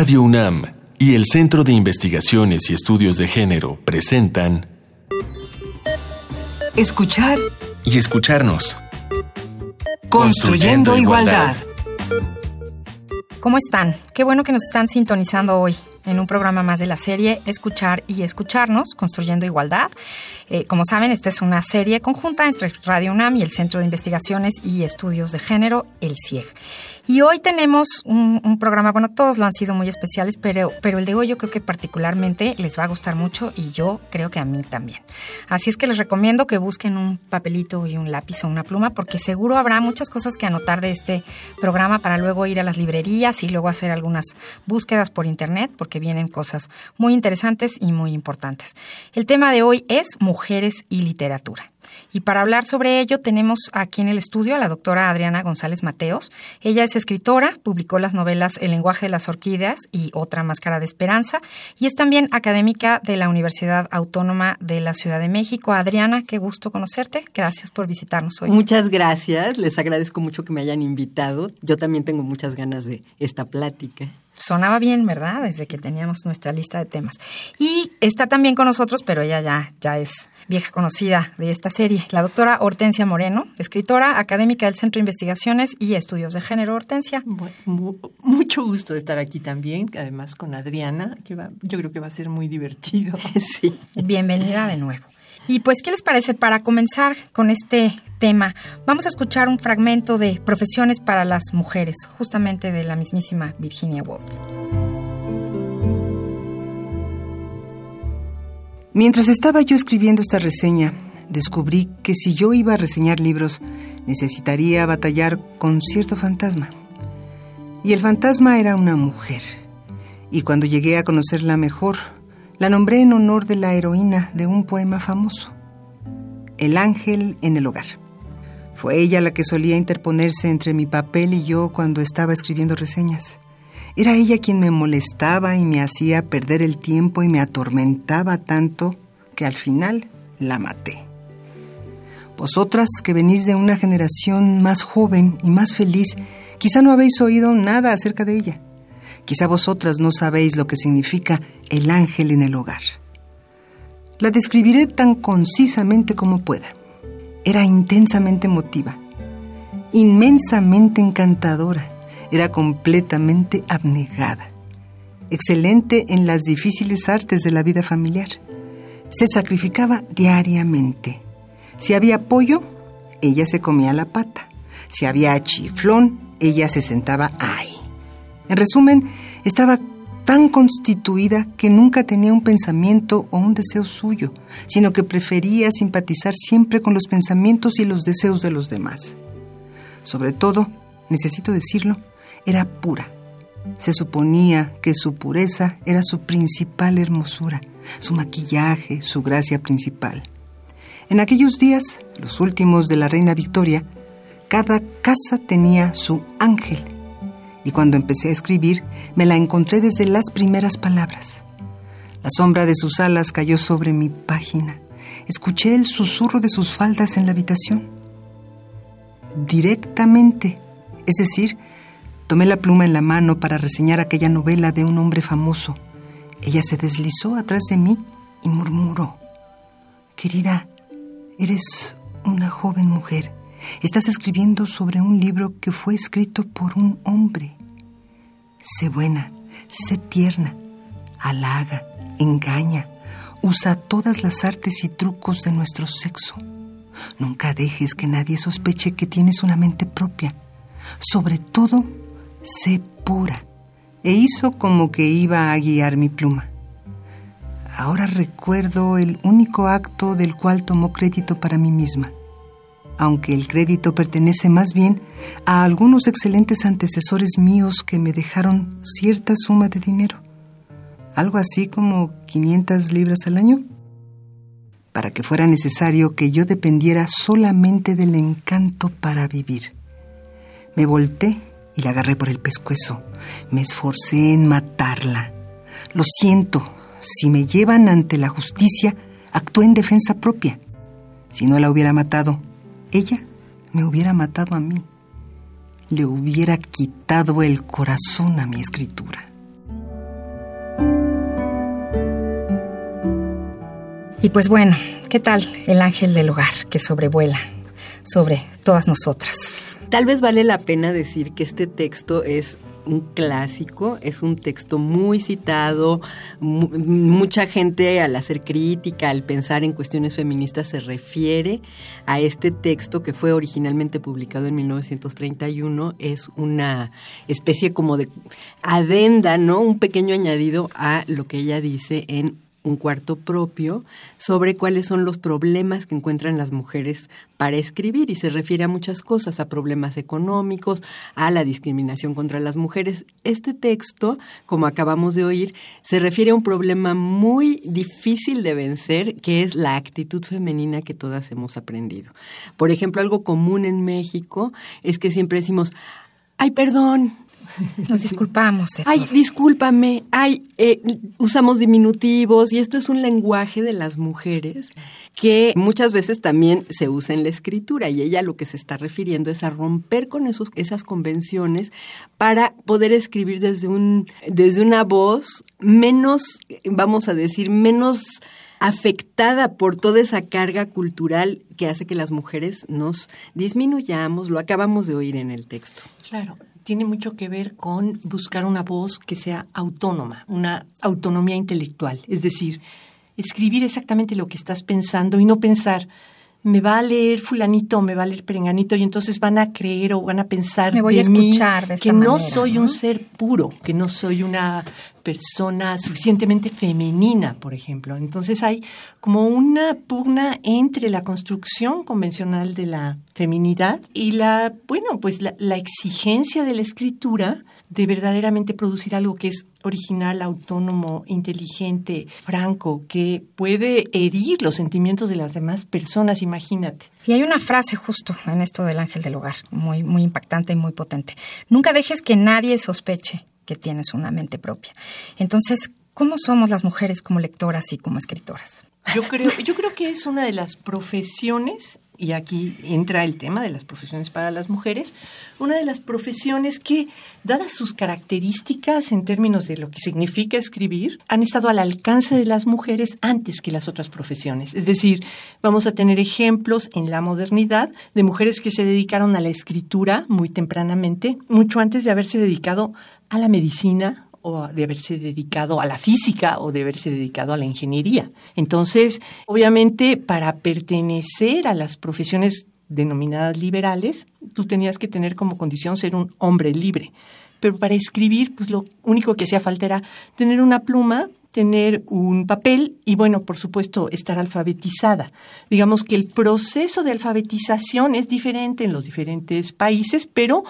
Radio UNAM y el Centro de Investigaciones y Estudios de Género presentan Escuchar y escucharnos. Construyendo, igualdad. ¿Cómo están? Qué bueno que nos están sintonizando hoy en un programa más de la serie Escuchar y Escucharnos, Construyendo Igualdad. Eh, como saben, esta es una serie conjunta entre Radio UNAM y el Centro de Investigaciones y Estudios de Género, el CIEG. Y hoy tenemos un, programa, bueno, todos lo han sido muy especiales, pero, pero el de hoy yo creo que particularmente les va a gustar mucho y yo creo que a mí también. Así es que les recomiendo que busquen un papelito y un lápiz o una pluma, porque seguro habrá muchas cosas que anotar de este programa para luego ir a las librerías y luego hacer algunas búsquedas por internet, porque vienen cosas muy interesantes y muy importantes. El tema de hoy es mujeres y literatura. Y para hablar sobre ello tenemos aquí en el estudio a la doctora Adriana González Mateos. Ella es escritora, publicó las novelas El lenguaje de las orquídeas y Otra máscara de esperanza y es también académica de la Universidad Autónoma de la Ciudad de México. Adriana, qué gusto conocerte. Gracias por visitarnos hoy. Muchas gracias. Les agradezco mucho que me hayan invitado. Yo también tengo muchas ganas de esta plática sonaba bien, ¿verdad? Desde que teníamos nuestra lista de temas. Y está también con nosotros, pero ella ya, ya es vieja conocida de esta serie, la doctora Hortensia Moreno, escritora, académica del Centro de Investigaciones y Estudios de Género. Hortensia. mucho gusto de estar aquí también, además con Adriana, que va, yo creo que va a ser muy divertido. Sí. Bienvenida de nuevo. Y pues, ¿qué les parece para comenzar con este tema? Vamos a escuchar un fragmento de Profesiones para las Mujeres, justamente de la mismísima Virginia Woolf. Mientras estaba yo escribiendo esta reseña, descubrí que si yo iba a reseñar libros, necesitaría batallar con cierto fantasma. Y el fantasma era una mujer. Y cuando llegué a conocerla mejor, la nombré en honor de la heroína de un poema famoso, El ángel en el hogar. Fue ella la que solía interponerse entre mi papel y yo cuando estaba escribiendo reseñas. Era ella quien me molestaba y me hacía perder el tiempo y me atormentaba tanto que al final la maté. Vosotras que venís de una generación más joven y más feliz, quizá no habéis oído nada acerca de ella. Quizá vosotras no sabéis lo que significa el ángel en el hogar. La describiré tan concisamente como pueda. Era intensamente emotiva, inmensamente encantadora, era completamente abnegada, excelente en las difíciles artes de la vida familiar. Se sacrificaba diariamente. Si había pollo, ella se comía la pata. Si había chiflón, ella se sentaba ahí. En resumen, estaba tan constituida que nunca tenía un pensamiento o un deseo suyo, sino que prefería simpatizar siempre con los pensamientos y los deseos de los demás. Sobre todo, necesito decirlo, era pura. Se suponía que su pureza era su principal hermosura, su maquillaje, su gracia principal. En aquellos días, los últimos de la reina Victoria, cada casa tenía su ángel y cuando empecé a escribir me la encontré desde las primeras palabras. La sombra de sus alas cayó sobre mi página. Escuché el susurro de sus faldas en la habitación. Directamente, es decir, tomé la pluma en la mano para reseñar aquella novela de un hombre famoso. Ella se deslizó atrás de mí y murmuró, Querida, eres una joven mujer Estás escribiendo sobre un libro que fue escrito por un hombre. Sé buena, sé tierna, halaga, engaña, usa todas las artes y trucos de nuestro sexo. Nunca dejes que nadie sospeche que tienes una mente propia. Sobre todo, sé pura. E hizo como que iba a guiar mi pluma. Ahora recuerdo el único acto del cual tomó crédito para mí misma aunque el crédito pertenece más bien a algunos excelentes antecesores míos que me dejaron cierta suma de dinero, algo así como 500 libras al año, para que fuera necesario que yo dependiera solamente del encanto para vivir. Me volté y la agarré por el pescuezo. Me esforcé en matarla. Lo siento, si me llevan ante la justicia, actué en defensa propia. Si no la hubiera matado, ella me hubiera matado a mí, le hubiera quitado el corazón a mi escritura. Y pues bueno, ¿qué tal el ángel del hogar que sobrevuela sobre todas nosotras? Tal vez vale la pena decir que este texto es un clásico, es un texto muy citado, mucha gente al hacer crítica, al pensar en cuestiones feministas se refiere a este texto que fue originalmente publicado en 1931, es una especie como de adenda, ¿no? Un pequeño añadido a lo que ella dice en un cuarto propio sobre cuáles son los problemas que encuentran las mujeres para escribir y se refiere a muchas cosas, a problemas económicos, a la discriminación contra las mujeres. Este texto, como acabamos de oír, se refiere a un problema muy difícil de vencer, que es la actitud femenina que todas hemos aprendido. Por ejemplo, algo común en México es que siempre decimos, ay, perdón, nos disculpamos. Ay, discúlpame. Ay, eh, usamos diminutivos y esto es un lenguaje de las mujeres que muchas veces también se usa en la escritura y ella lo que se está refiriendo es a romper con esos, esas convenciones para poder escribir desde, un, desde una voz menos, vamos a decir, menos afectada por toda esa carga cultural que hace que las mujeres nos disminuyamos, lo acabamos de oír en el texto. Claro, tiene mucho que ver con buscar una voz que sea autónoma, una autonomía intelectual, es decir, escribir exactamente lo que estás pensando y no pensar, me va a leer fulanito me va a leer perenganito y entonces van a creer o van a pensar me voy de a escuchar mí que no soy un ser puro, que no soy una persona suficientemente femenina, por ejemplo. Entonces hay como una pugna entre la construcción convencional de la feminidad y la, bueno, pues la, la exigencia de la escritura de verdaderamente producir algo que es original, autónomo, inteligente, franco, que puede herir los sentimientos de las demás personas, imagínate. Y hay una frase justo en esto del ángel del hogar, muy, muy impactante y muy potente. Nunca dejes que nadie sospeche que tienes una mente propia. Entonces, ¿cómo somos las mujeres como lectoras y como escritoras? Yo creo, yo creo que es una de las profesiones y aquí entra el tema de las profesiones para las mujeres, una de las profesiones que, dadas sus características en términos de lo que significa escribir, han estado al alcance de las mujeres antes que las otras profesiones. Es decir, vamos a tener ejemplos en la modernidad de mujeres que se dedicaron a la escritura muy tempranamente, mucho antes de haberse dedicado a la medicina, o de haberse dedicado a la física o de haberse dedicado a la ingeniería. Entonces, obviamente, para pertenecer a las profesiones denominadas liberales, tú tenías que tener como condición ser un hombre libre. Pero para escribir, pues lo único que hacía falta era tener una pluma, tener un papel y, bueno, por supuesto, estar alfabetizada. Digamos que el proceso de alfabetización es diferente en los diferentes países, pero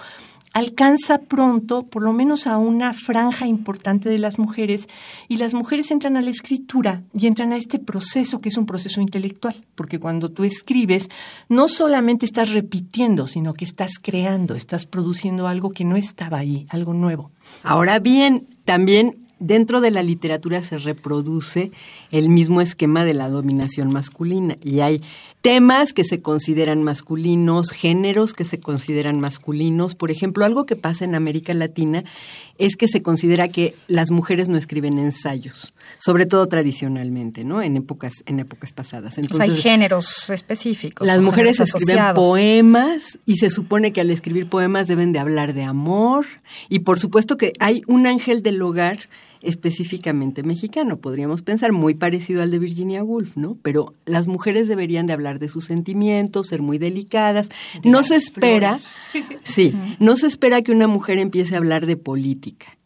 alcanza pronto por lo menos a una franja importante de las mujeres y las mujeres entran a la escritura y entran a este proceso que es un proceso intelectual, porque cuando tú escribes no solamente estás repitiendo, sino que estás creando, estás produciendo algo que no estaba ahí, algo nuevo. Ahora bien, también dentro de la literatura se reproduce el mismo esquema de la dominación masculina y hay temas que se consideran masculinos, géneros que se consideran masculinos. Por ejemplo, algo que pasa en América Latina es que se considera que las mujeres no escriben ensayos, sobre todo tradicionalmente, ¿no? En épocas en épocas pasadas. Entonces, hay géneros específicos. Las mujeres escriben poemas y se supone que al escribir poemas deben de hablar de amor y por supuesto que hay un ángel del hogar específicamente mexicano, podríamos pensar, muy parecido al de Virginia Woolf, ¿no? Pero las mujeres deberían de hablar de sus sentimientos, ser muy delicadas. no se espera, sí, no se espera que una mujer empiece a hablar de política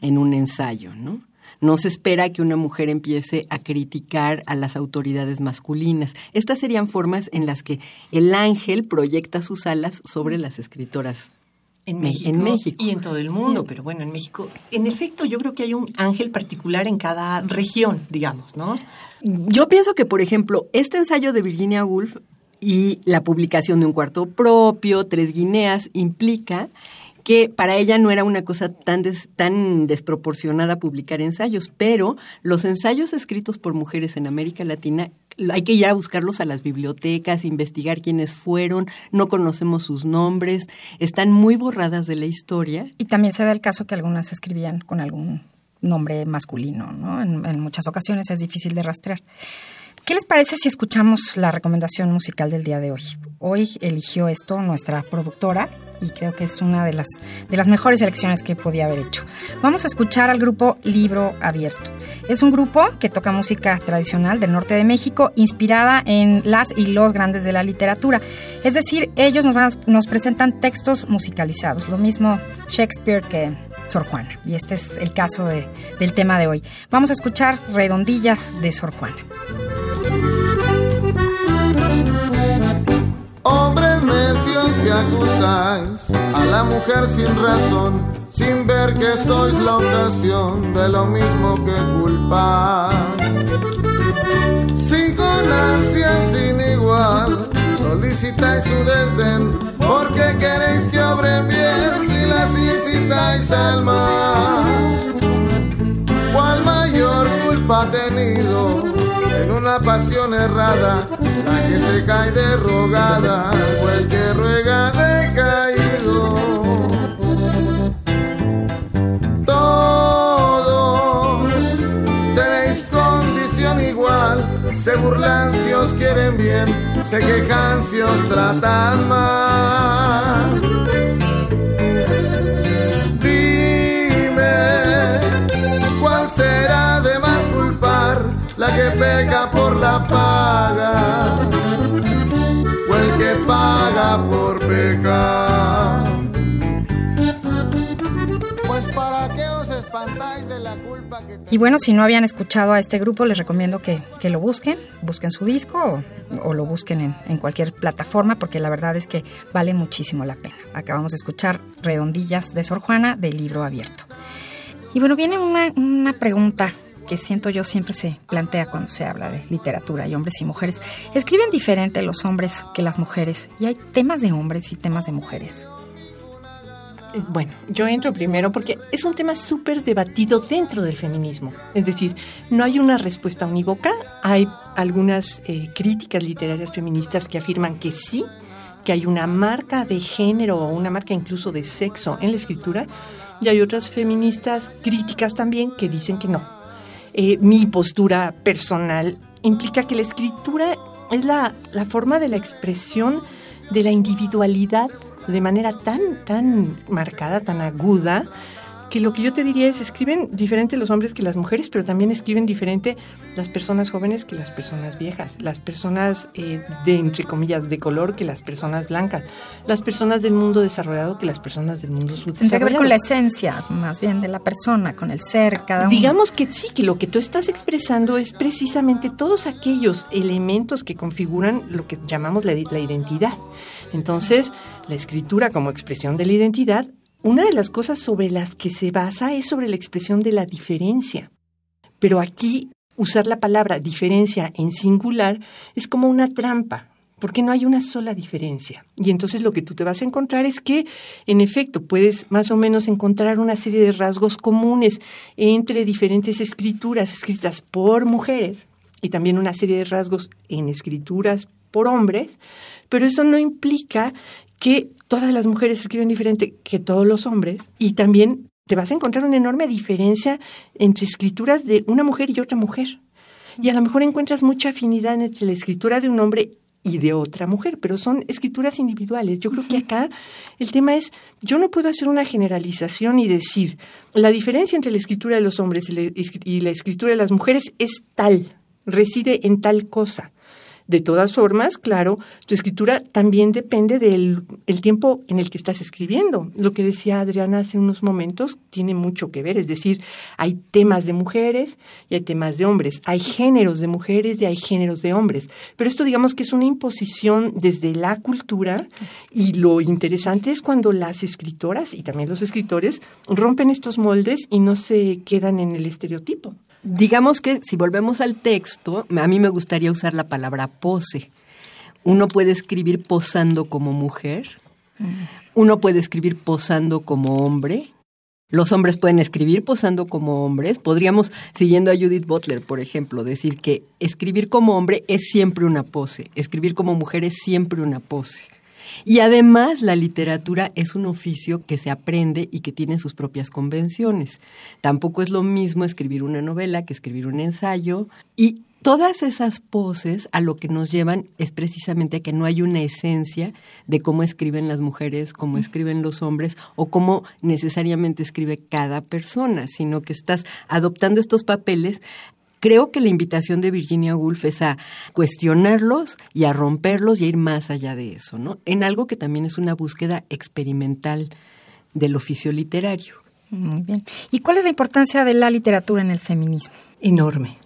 en un ensayo, ¿no? No se espera que una mujer empiece a criticar a las autoridades masculinas. Estas serían formas en las que el ángel proyecta sus alas sobre las escritoras en México, y en todo el mundo, pero bueno, en México, en efecto, yo creo que hay un ángel particular en cada región, digamos, ¿no? Yo pienso que, por ejemplo, este ensayo de Virginia Woolf y la publicación de un cuarto propio, Tres Guineas, implica que para ella no era una cosa tan, tan desproporcionada publicar ensayos, pero los ensayos escritos por mujeres en América Latina hay que ir a buscarlos a las bibliotecas, investigar quiénes fueron, no conocemos sus nombres, están muy borradas de la historia. Y también se da el caso que algunas escribían con algún nombre masculino, ¿no? En, en muchas ocasiones es difícil de rastrear. ¿Qué les parece si escuchamos la recomendación musical del día de hoy? Hoy eligió esto nuestra productora y creo que es una de las, de las mejores elecciones que podía haber hecho. Vamos a escuchar al grupo Libro Abierto. Es un grupo que toca música tradicional del norte de México, inspirada en las y los grandes de la literatura. Es decir, ellos nos, nos presentan textos musicalizados, lo mismo Shakespeare que Sor Juana. Y este es el caso del tema de hoy. Vamos a escuchar Redondillas de Sor Juana. Que acusáis a la mujer sin razón, sin ver que sois la ocasión de lo mismo que culpar. Sin con ansia sin igual, solicitáis su desdén, porque queréis que obren bien si las incitáis al mal. ¿Cuál mayor culpa ha tenido en una pasión errada? La que se cae derrogada o el que ruega decaído. Todos tenéis condición igual, se burlan si os quieren bien, se quejan si os tratan mal. será de más culpar por la paga el que paga por pecar. Pues para qué os espantáis de la culpa que... Y bueno, si no habían escuchado a este grupo, les recomiendo que, que lo busquen, busquen su disco o, o lo busquen en, en, cualquier plataforma, porque la verdad es que vale muchísimo la pena. Acabamos de escuchar Redondillas de Sor Juana del libro abierto. Y bueno, viene una, una pregunta que siento yo siempre se plantea cuando se habla de literatura y hombres y mujeres. ¿Escriben diferente los hombres que las mujeres? ¿Y hay temas de hombres y temas de mujeres? Bueno, yo entro primero porque es un tema súper debatido dentro del feminismo. Es decir, no hay una respuesta unívoca. Hay algunas eh, críticas literarias feministas que afirman que sí, que hay una marca de género o una marca incluso de sexo en la escritura. Y hay otras feministas críticas también que dicen que no. Eh, mi postura personal implica que la escritura es la, la forma de la expresión de la individualidad de manera tan, tan marcada, tan aguda, que lo que yo te diría es, escriben diferente los hombres que las mujeres, pero también escriben diferente las personas jóvenes que las personas viejas, las personas eh, de, entre comillas, de color que las personas blancas, las personas del mundo desarrollado que las personas del mundo subdesarrollado. Tendría que ver con la esencia, más bien, de la persona, con el ser, cada uno. Digamos que sí, que lo que tú estás expresando es precisamente todos aquellos elementos que configuran lo que llamamos la, la identidad. Entonces, la escritura como expresión de la identidad una de las cosas sobre las que se basa es sobre la expresión de la diferencia. Pero aquí usar la palabra diferencia en singular es como una trampa, porque no hay una sola diferencia. Y entonces lo que tú te vas a encontrar es que, en efecto, puedes más o menos encontrar una serie de rasgos comunes entre diferentes escrituras escritas por mujeres y también una serie de rasgos en escrituras por hombres, pero eso no implica que todas las mujeres escriben diferente que todos los hombres y también te vas a encontrar una enorme diferencia entre escrituras de una mujer y otra mujer. Y a lo mejor encuentras mucha afinidad entre la escritura de un hombre y de otra mujer, pero son escrituras individuales. Yo creo que acá el tema es, yo no puedo hacer una generalización y decir, la diferencia entre la escritura de los hombres y la, escritura de las mujeres es tal, reside en tal cosa. De todas formas, claro, tu escritura también depende del el tiempo en el que estás escribiendo. Lo que decía Adriana hace unos momentos tiene mucho que ver, es decir, hay temas de mujeres y hay temas de hombres, hay géneros de mujeres y hay géneros de hombres. Pero esto digamos que es una imposición desde la cultura y lo interesante es cuando las escritoras y también los escritores rompen estos moldes y no se quedan en el estereotipo. Digamos que si volvemos al texto, a mí me gustaría usar la palabra pose. Uno puede escribir posando como mujer, uno puede escribir posando como hombre, los hombres pueden escribir posando como hombres. Podríamos, siguiendo a Judith Butler, por ejemplo, decir que escribir como hombre es siempre una pose, escribir como mujer es siempre una pose. Y además la literatura es un oficio que se aprende y que tiene sus propias convenciones. Tampoco es lo mismo escribir una novela que escribir un ensayo y todas esas poses a lo que nos llevan es precisamente a que no hay una esencia de cómo escriben las mujeres, cómo escriben los hombres o cómo necesariamente escribe cada persona, sino que estás adoptando estos papeles creo que la invitación de Virginia Woolf es a cuestionarlos y a romperlos y a ir más allá de eso, ¿no? En algo que también es una búsqueda experimental del oficio literario. Muy bien. ¿Y cuál es la importancia de la literatura en el feminismo? Enorme,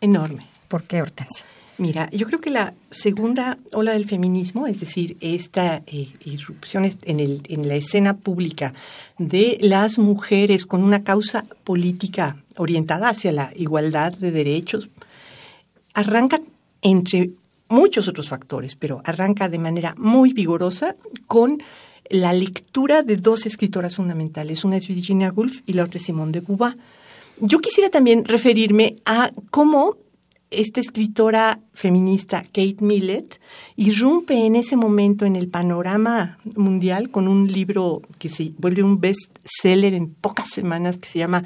enorme. ¿Por qué, Hortensia? Mira, yo creo que la segunda ola del feminismo, es decir, esta eh, irrupción en, el, en la escena pública de las mujeres con una causa política orientada hacia la igualdad de derechos, arranca entre muchos otros factores, pero arranca de manera muy vigorosa con la lectura de dos escritoras fundamentales. Una es Virginia Woolf y la otra es Simone de Beauvoir. Yo quisiera también referirme a cómo esta escritora feminista, Kate Millett, irrumpe en ese momento en el panorama mundial con un libro que se vuelve un bestseller en pocas semanas que se llama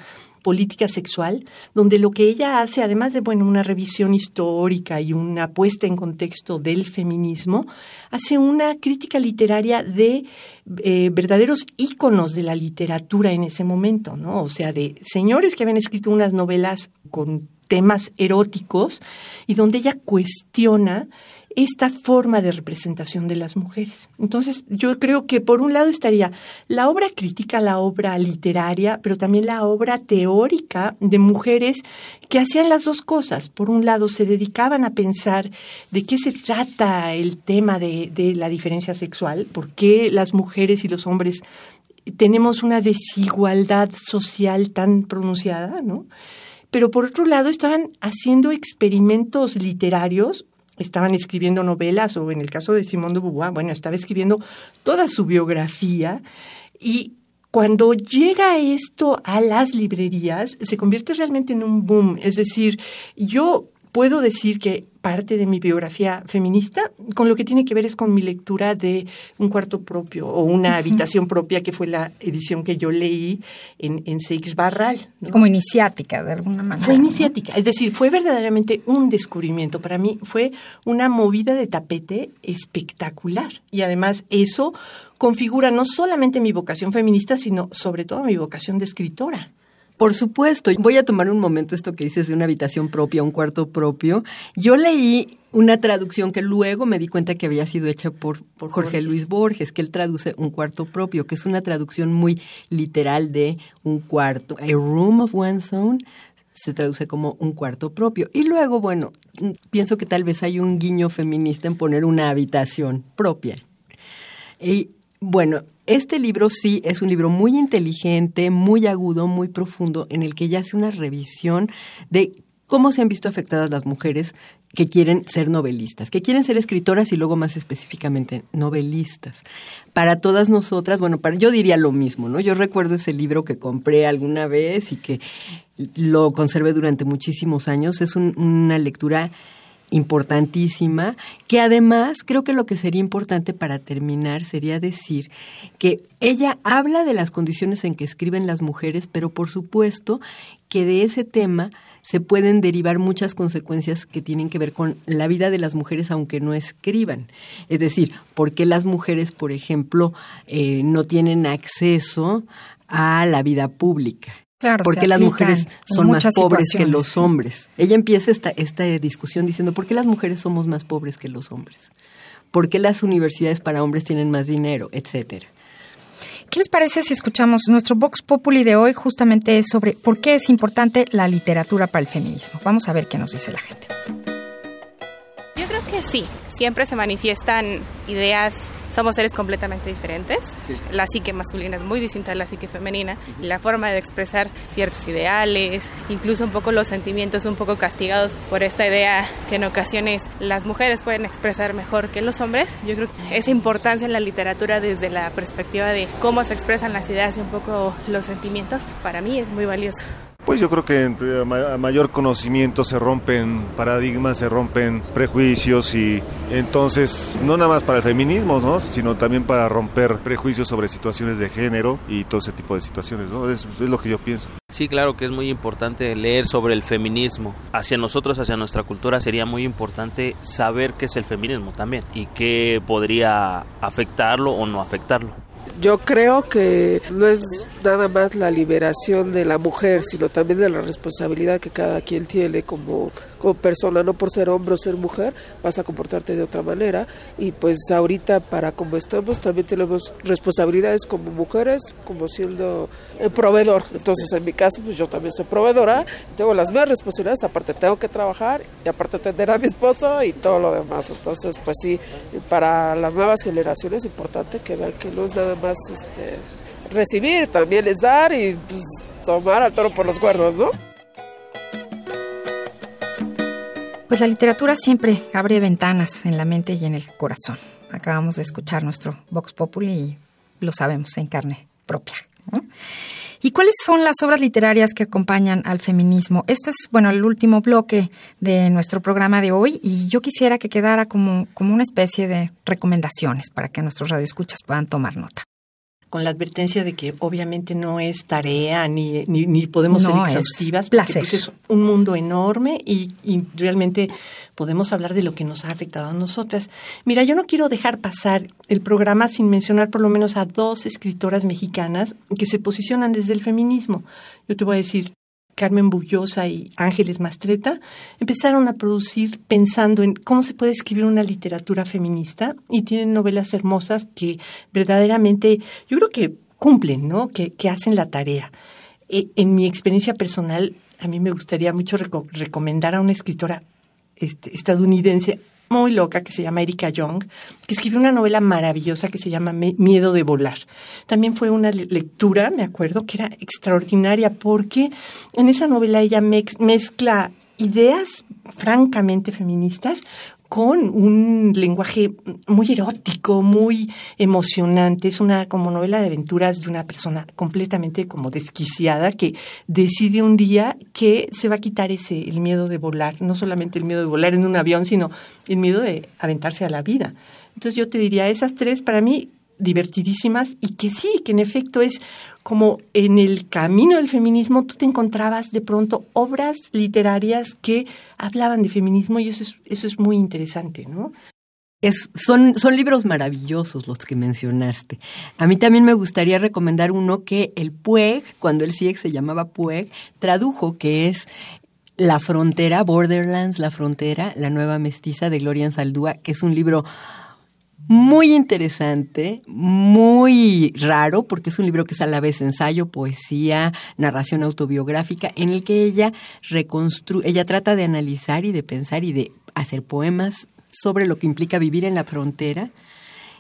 Política Sexual, donde lo que ella hace, además de bueno, una revisión histórica y una puesta en contexto del feminismo, hace una crítica literaria de eh, verdaderos íconos de la literatura en ese momento, ¿no? O sea, de señores que habían escrito unas novelas con temas eróticos y donde ella cuestiona esta forma de representación de las mujeres. Entonces, yo creo que por un lado estaría la obra crítica, la obra literaria, pero también la obra teórica de mujeres que hacían las dos cosas. Por un lado, se dedicaban a pensar de qué se trata el tema de, de la diferencia sexual, por qué las mujeres y los hombres tenemos una desigualdad social tan pronunciada, ¿no? pero por otro lado estaban haciendo experimentos literarios, estaban escribiendo novelas o en el caso de Simón de Beauvoir, bueno, estaba escribiendo toda su biografía y cuando llega esto a las librerías se convierte realmente en un boom, es decir, yo puedo decir que parte de mi biografía feminista con lo que tiene que ver es con mi lectura de Un cuarto propio o Una habitación propia, que fue la edición que yo leí en, en Seix Barral. Como iniciática, de alguna manera. Fue iniciática, es decir, fue verdaderamente un descubrimiento. Para mí fue una movida de tapete espectacular. Y además eso configura no solamente mi vocación feminista, sino sobre todo mi vocación de escritora. Por supuesto, voy a tomar un momento esto que dices de una habitación propia, un cuarto propio. Yo leí una traducción que luego me di cuenta que había sido hecha por, Jorge Luis Borges, que él traduce un cuarto propio, que es una traducción muy literal de un cuarto. A room of one's own se traduce como un cuarto propio. Y luego, bueno, pienso que tal vez hay un guiño feminista en poner una habitación propia. Y bueno, este libro sí es un libro muy inteligente, muy agudo, muy profundo, en el que ella hace una revisión de cómo se han visto afectadas las mujeres que quieren ser novelistas, que quieren ser escritoras y luego más específicamente novelistas. Para todas nosotras, bueno, para, yo diría lo mismo, ¿no? Yo recuerdo ese libro que compré alguna vez y que lo conservé durante muchísimos años. Es una lectura importantísima, que además creo que lo que sería importante para terminar sería decir que ella habla de las condiciones en que escriben las mujeres, pero por supuesto que de ese tema se pueden derivar muchas consecuencias que tienen que ver con la vida de las mujeres aunque no escriban. Es decir, ¿por qué las mujeres, por ejemplo, eh, no tienen acceso a la vida pública? Claro, ¿Por qué las mujeres son más pobres que los hombres? Ella empieza esta, esta discusión diciendo, ¿por qué las mujeres somos más pobres que los hombres? ¿Por qué las universidades para hombres tienen más dinero? Etcétera. ¿Qué les parece si escuchamos nuestro Vox Populi de hoy justamente sobre por qué es importante la literatura para el feminismo? Vamos a ver qué nos dice la gente. Yo creo que sí, siempre se manifiestan ideas somos seres completamente diferentes. La psique masculina es muy distinta a la psique femenina. La forma de expresar ciertos ideales, incluso un poco los sentimientos un poco castigados por esta idea que en ocasiones las mujeres pueden expresar mejor que los hombres. Yo creo que esa importancia en la literatura desde la perspectiva de cómo se expresan las ideas y un poco los sentimientos, para mí es muy valioso. Pues yo creo que entre a mayor conocimiento se rompen paradigmas, se rompen prejuicios y entonces no nada más para el feminismo, ¿no? sino también para romper prejuicios sobre situaciones de género y todo ese tipo de situaciones, ¿no? Es, es lo que yo pienso. Sí, claro que es muy importante leer sobre el feminismo. Hacia nosotros, hacia nuestra cultura, sería muy importante saber qué es el feminismo también y qué podría afectarlo o no afectarlo. Yo creo que no es nada más la liberación de la mujer, sino también de la responsabilidad que cada quien tiene como, como persona, no por ser hombre o ser mujer, vas a comportarte de otra manera. Y pues ahorita, para como estamos, también tenemos responsabilidades como mujeres, como siendo el proveedor. Entonces, en mi caso, pues yo también soy proveedora, tengo las mismas responsabilidades, aparte tengo que trabajar y aparte atender a mi esposo y todo lo demás. Entonces, pues sí, para las nuevas generaciones es importante que vean que no es nada más este, recibir, también es dar y pues, tomar al toro por los cuernos, ¿no? Pues la literatura siempre abre ventanas en la mente y en el corazón. Acabamos de escuchar nuestro Vox Populi y lo sabemos en carne propia. ¿Y cuáles son las obras literarias que acompañan al feminismo? Este es, bueno, el último bloque de nuestro programa de hoy y yo quisiera que quedara como, como una especie de recomendaciones para que nuestros radioescuchas puedan tomar nota con la advertencia de que obviamente no es tarea ni, ni, podemos ser exhaustivas, porque pues, es un mundo enorme y, y, realmente podemos hablar de lo que nos ha afectado a nosotras. Mira, yo no quiero dejar pasar el programa sin mencionar por lo menos a dos escritoras mexicanas que se posicionan desde el feminismo. Yo te voy a decir Carmen Bullosa y Ángeles Mastreta, empezaron a producir pensando en cómo se puede escribir una literatura feminista y tienen novelas hermosas que verdaderamente yo creo que cumplen, ¿no? Que, hacen la tarea. E, en mi experiencia personal, a mí me gustaría mucho recomendar a una escritora este, estadounidense, muy loca que se llama Erika Young, que escribió una novela maravillosa que se llama Miedo de volar. También fue una lectura, me acuerdo, que era extraordinaria porque en esa novela ella mezcla ideas francamente feministas con un lenguaje muy erótico, muy emocionante. Es una como novela de aventuras de una persona completamente como desquiciada que decide un día que se va a quitar ese el miedo de volar, no solamente el miedo de volar en un avión, sino el miedo de aventarse a la vida. Entonces yo te diría, esas tres para mí divertidísimas y que sí, que en efecto es como en el camino del feminismo tú te encontrabas de pronto obras literarias que hablaban de feminismo y eso es, eso es muy interesante, ¿no? Es, son, son libros maravillosos los que mencionaste. A mí también me gustaría recomendar uno que el Pueg, cuando el CIEX se llamaba Pueg, tradujo, que es La Frontera, Borderlands, La Frontera, la nueva mestiza de Gloria Saldúa, que es un libro muy interesante, muy raro, porque es un libro que es a la vez ensayo, poesía, narración autobiográfica, en el que ella reconstruye, ella trata de analizar y de pensar y de hacer poemas sobre lo que implica vivir en la frontera.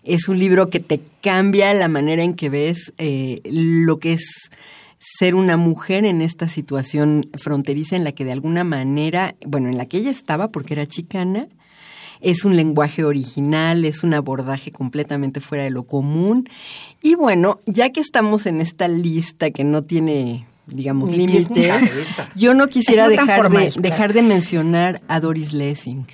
Es un libro que te cambia la manera en que ves eh, lo que es ser una mujer en esta situación fronteriza en la que de alguna manera, bueno, en la que ella estaba porque era chicana, es un lenguaje original, es un abordaje completamente fuera de lo común. Y bueno, ya que estamos en esta lista que no tiene digamos, límites, yo no quisiera dejar, de, dejar de mencionar a Doris Lessing.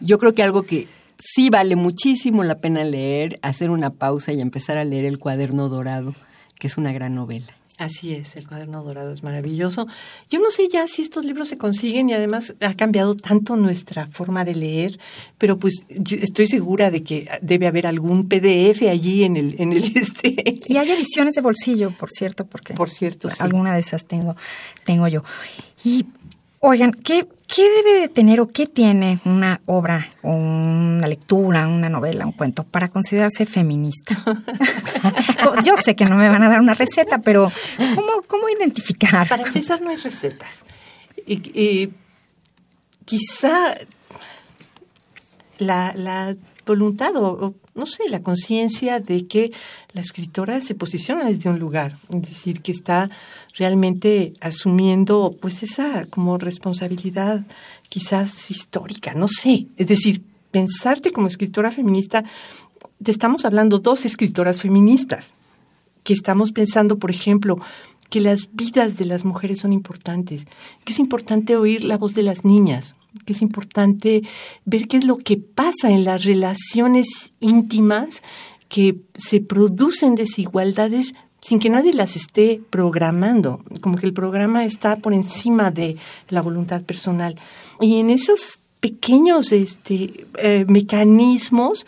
Yo creo que algo que sí vale muchísimo la pena leer, hacer una pausa y empezar a leer El cuaderno dorado, que es una gran novela. Así es, el cuaderno dorado es maravilloso. Yo no sé ya si estos libros se consiguen y además ha cambiado tanto nuestra forma de leer, pero pues yo estoy segura de que debe haber algún PDF allí en el en el este. Y hay ediciones de bolsillo, por cierto, porque por cierto, alguna de esas tengo tengo yo. Y Oigan, ¿qué, ¿qué debe de tener o qué tiene una obra o una lectura, una novela, un cuento para considerarse feminista? Yo sé que no me van a dar una receta, pero ¿cómo, cómo identificar? Para empezar no hay recetas. quizá la, la voluntad o, no sé, la conciencia de que la escritora se posiciona desde un lugar, es decir, que está realmente asumiendo pues esa como responsabilidad quizás histórica, no sé, es decir, pensarte como escritora feminista, te estamos hablando dos escritoras feministas, que estamos pensando, por ejemplo, que las vidas de las mujeres son importantes, que es importante oír la voz de las niñas, que es importante ver qué es lo que pasa en las relaciones íntimas, que se producen desigualdades sin que nadie las esté programando, como que el programa está por encima de la voluntad personal. Y en esos pequeños este, eh, mecanismos,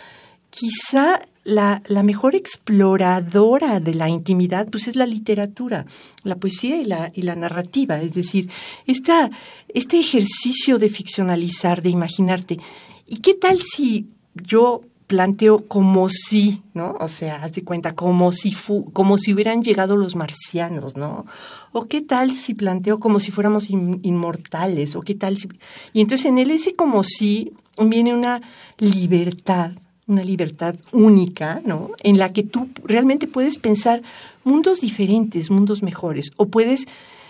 quizá la, la, mejor exploradora de la intimidad pues es la literatura, la poesía y la, y la narrativa. Es decir, esta, este ejercicio de ficcionalizar, de imaginarte. ¿Y qué tal si yo planteo como si, ¿no? O sea, haz cuenta, como si, fu como si hubieran llegado los marcianos, ¿no? O qué tal si planteo como si fuéramos inmortales, o qué tal si... Y entonces en él ese como si viene una libertad, una libertad única, ¿no? En la que tú realmente puedes pensar mundos diferentes, mundos mejores, o puedes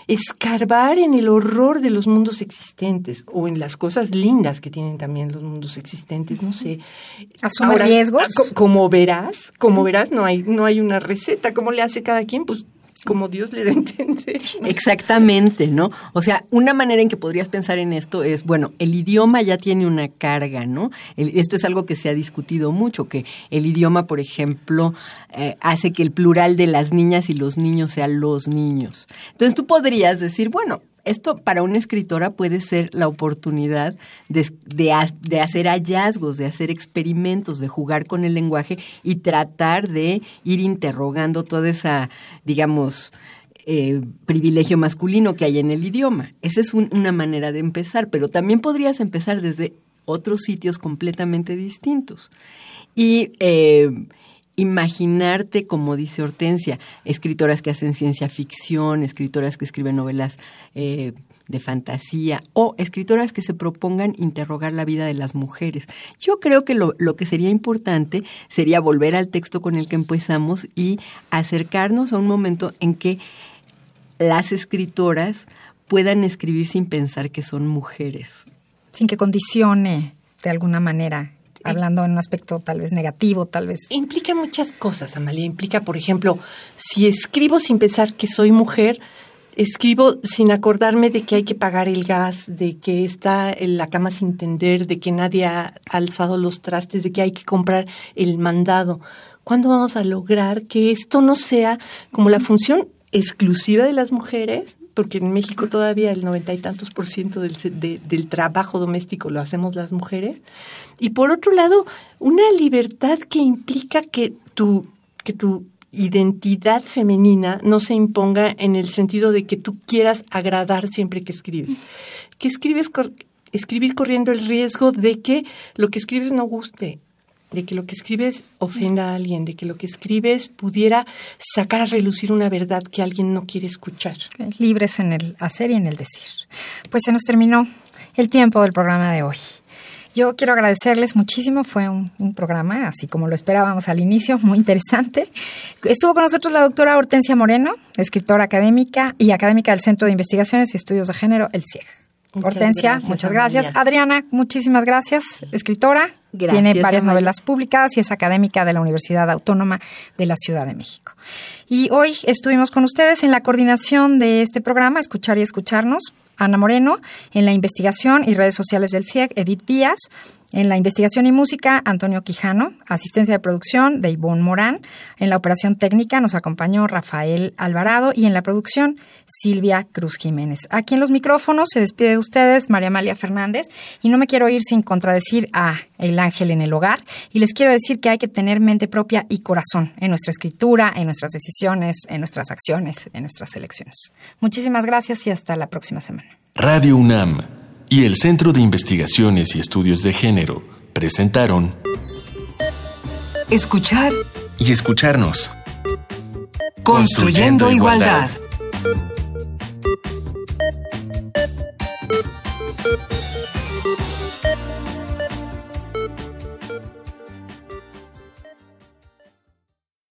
escarbar en el horror de los mundos existentes o en las cosas lindas que tienen también los mundos existentes, no sé. ¿Asume riesgos? Como verás, como verás, no hay, no hay una receta. ¿Cómo le hace cada quien? Pues como Dios le da entender. Exactamente, ¿no? O sea, una manera en que podrías pensar en esto es, bueno, el idioma ya tiene una carga, ¿no? esto es algo que se ha discutido mucho, que el idioma, por ejemplo, eh, hace que el plural de las niñas y los niños sea los niños. Entonces tú podrías decir, bueno, esto para una escritora puede ser la oportunidad de, de, hacer hallazgos, de hacer experimentos, de jugar con el lenguaje y tratar de ir interrogando toda esa, digamos, eh, privilegio masculino que hay en el idioma. Esa es una manera de empezar, pero también podrías empezar desde otros sitios completamente distintos. Y eh, imaginarte, como dice Hortensia, escritoras que hacen ciencia ficción, escritoras que escriben novelas eh, de fantasía o escritoras que se propongan interrogar la vida de las mujeres. Yo creo que lo, lo que sería importante sería volver al texto con el que empezamos y acercarnos a un momento en que las escritoras puedan escribir sin pensar que son mujeres. Sin que condicione de alguna manera hablando en un aspecto tal vez negativo, tal vez. Implica muchas cosas, Amalia. Implica, por ejemplo, si escribo sin pensar que soy mujer, escribo sin acordarme de que hay que pagar el gas, de que está en la cama sin tender, de que nadie ha alzado los trastes, de que hay que comprar el mandado. ¿Cuándo vamos a lograr que esto no sea como la función exclusiva de las mujeres? Porque en México todavía el noventa y tantos por ciento del, trabajo doméstico lo hacemos las mujeres y por otro lado, una libertad que implica que tu, que tu identidad femenina no se imponga en el sentido de que tú quieras agradar siempre que escribes. Que escribes escribir corriendo el riesgo de que lo que escribes no guste, de que lo que escribes ofenda a alguien, de que lo que escribes pudiera sacar a relucir una verdad que alguien no quiere escuchar. Libres en el hacer y en el decir. Pues se nos terminó el tiempo del programa de hoy. Yo quiero agradecerles muchísimo, fue un, programa, así como lo esperábamos al inicio, muy interesante. Estuvo con nosotros la doctora Hortensia Moreno, escritora académica y académica del Centro de Investigaciones y Estudios de Género, el CIEG. Hortensia, muchas gracias. Adriana, muchísimas gracias, escritora. Tiene varias novelas publicadas y es académica de la Universidad Autónoma de la Ciudad de México. Y hoy estuvimos con ustedes en la coordinación de este programa, Escuchar y Escucharnos, Ana Moreno, en la investigación y redes sociales del CIEG, Edith Díaz, en la investigación y música, Antonio Quijano, asistencia de producción de Ivonne Morán, en la operación técnica nos acompañó Rafael Alvarado y en la producción Silvia Cruz Jiménez. Aquí en los micrófonos se despide de ustedes María Amalia Fernández y no me quiero ir sin contradecir a El Ángel en el Hogar y les quiero decir que hay que tener mente propia y corazón en nuestra escritura, en nuestras decisiones, en nuestras acciones, en nuestras elecciones. Muchísimas gracias y hasta la próxima semana. Radio UNAM y el Centro de Investigaciones y Estudios de Género presentaron Escuchar y escucharnos. Construyendo, igualdad.